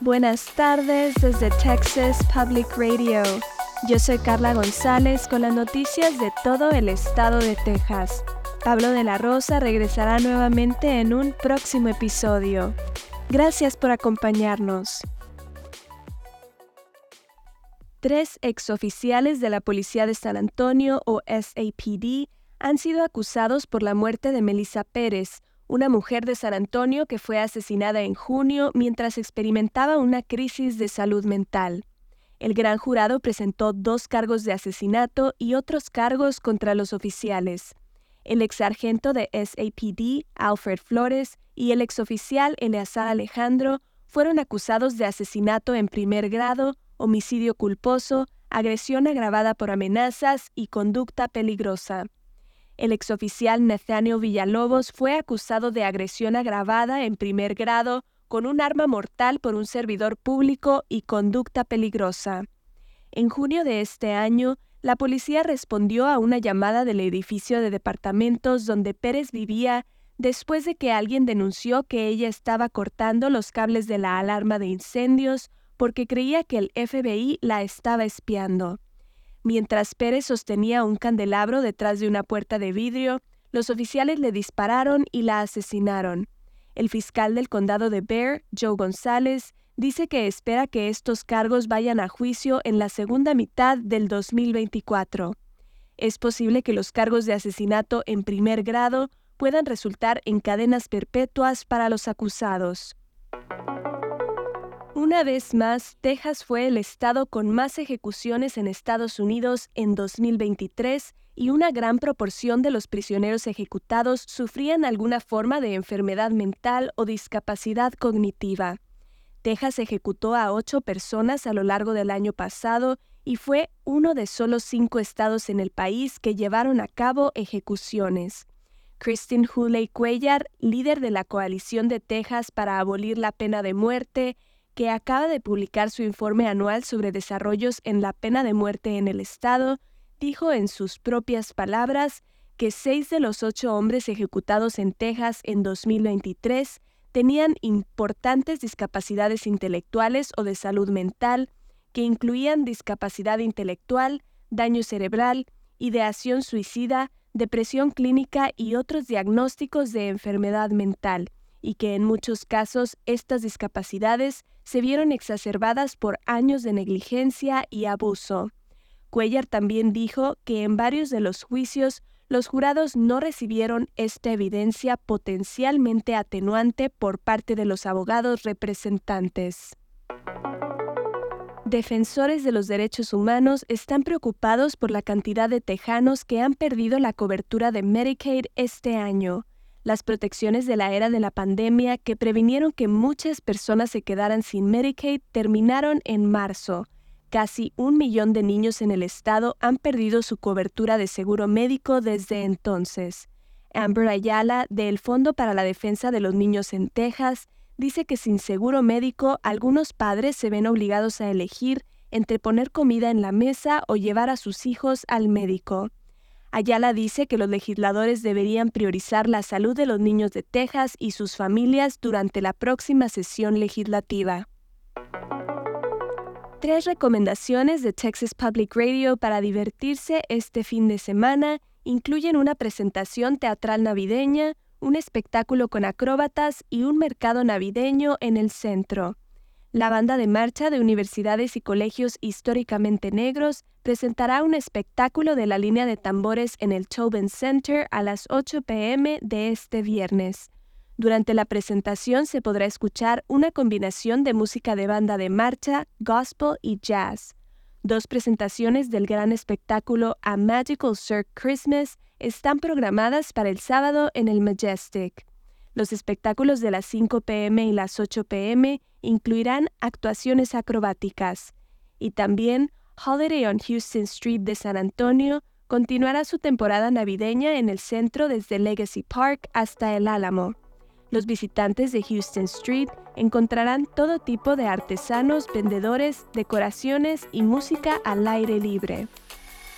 Buenas tardes desde Texas Public Radio. Yo soy Carla González con las noticias de todo el estado de Texas. Pablo de la Rosa regresará nuevamente en un próximo episodio. Gracias por acompañarnos. Tres exoficiales de la Policía de San Antonio o SAPD han sido acusados por la muerte de Melissa Pérez, una mujer de San Antonio que fue asesinada en junio mientras experimentaba una crisis de salud mental. El gran jurado presentó dos cargos de asesinato y otros cargos contra los oficiales. El ex sargento de SAPD, Alfred Flores, y el exoficial Eleazar Alejandro fueron acusados de asesinato en primer grado, homicidio culposo, agresión agravada por amenazas y conducta peligrosa. El exoficial Nathaniel Villalobos fue acusado de agresión agravada en primer grado con un arma mortal por un servidor público y conducta peligrosa. En junio de este año, la policía respondió a una llamada del edificio de departamentos donde Pérez vivía después de que alguien denunció que ella estaba cortando los cables de la alarma de incendios porque creía que el FBI la estaba espiando. Mientras Pérez sostenía un candelabro detrás de una puerta de vidrio, los oficiales le dispararon y la asesinaron. El fiscal del condado de Bear, Joe González, dice que espera que estos cargos vayan a juicio en la segunda mitad del 2024. Es posible que los cargos de asesinato en primer grado puedan resultar en cadenas perpetuas para los acusados. Una vez más, Texas fue el estado con más ejecuciones en Estados Unidos en 2023 y una gran proporción de los prisioneros ejecutados sufrían alguna forma de enfermedad mental o discapacidad cognitiva. Texas ejecutó a ocho personas a lo largo del año pasado y fue uno de solo cinco estados en el país que llevaron a cabo ejecuciones. Christine Huley Cuellar, líder de la Coalición de Texas para abolir la pena de muerte, que acaba de publicar su informe anual sobre desarrollos en la pena de muerte en el Estado, dijo en sus propias palabras que seis de los ocho hombres ejecutados en Texas en 2023 tenían importantes discapacidades intelectuales o de salud mental, que incluían discapacidad intelectual, daño cerebral, ideación suicida, depresión clínica y otros diagnósticos de enfermedad mental y que en muchos casos estas discapacidades se vieron exacerbadas por años de negligencia y abuso. Cuellar también dijo que en varios de los juicios los jurados no recibieron esta evidencia potencialmente atenuante por parte de los abogados representantes. Defensores de los derechos humanos están preocupados por la cantidad de tejanos que han perdido la cobertura de Medicaid este año las protecciones de la era de la pandemia que previnieron que muchas personas se quedaran sin Medicaid terminaron en marzo. Casi un millón de niños en el estado han perdido su cobertura de seguro médico desde entonces. Amber Ayala, del Fondo para la Defensa de los Niños en Texas, dice que sin seguro médico algunos padres se ven obligados a elegir entre poner comida en la mesa o llevar a sus hijos al médico. Ayala dice que los legisladores deberían priorizar la salud de los niños de Texas y sus familias durante la próxima sesión legislativa. Tres recomendaciones de Texas Public Radio para divertirse este fin de semana incluyen una presentación teatral navideña, un espectáculo con acróbatas y un mercado navideño en el centro. La banda de marcha de universidades y colegios históricamente negros presentará un espectáculo de la línea de tambores en el Tobin Center a las 8 pm de este viernes. Durante la presentación se podrá escuchar una combinación de música de banda de marcha, gospel y jazz. Dos presentaciones del gran espectáculo A Magical Cirque Christmas están programadas para el sábado en el Majestic. Los espectáculos de las 5 pm y las 8 pm incluirán actuaciones acrobáticas. Y también Holiday on Houston Street de San Antonio continuará su temporada navideña en el centro desde Legacy Park hasta el Álamo. Los visitantes de Houston Street encontrarán todo tipo de artesanos, vendedores, decoraciones y música al aire libre.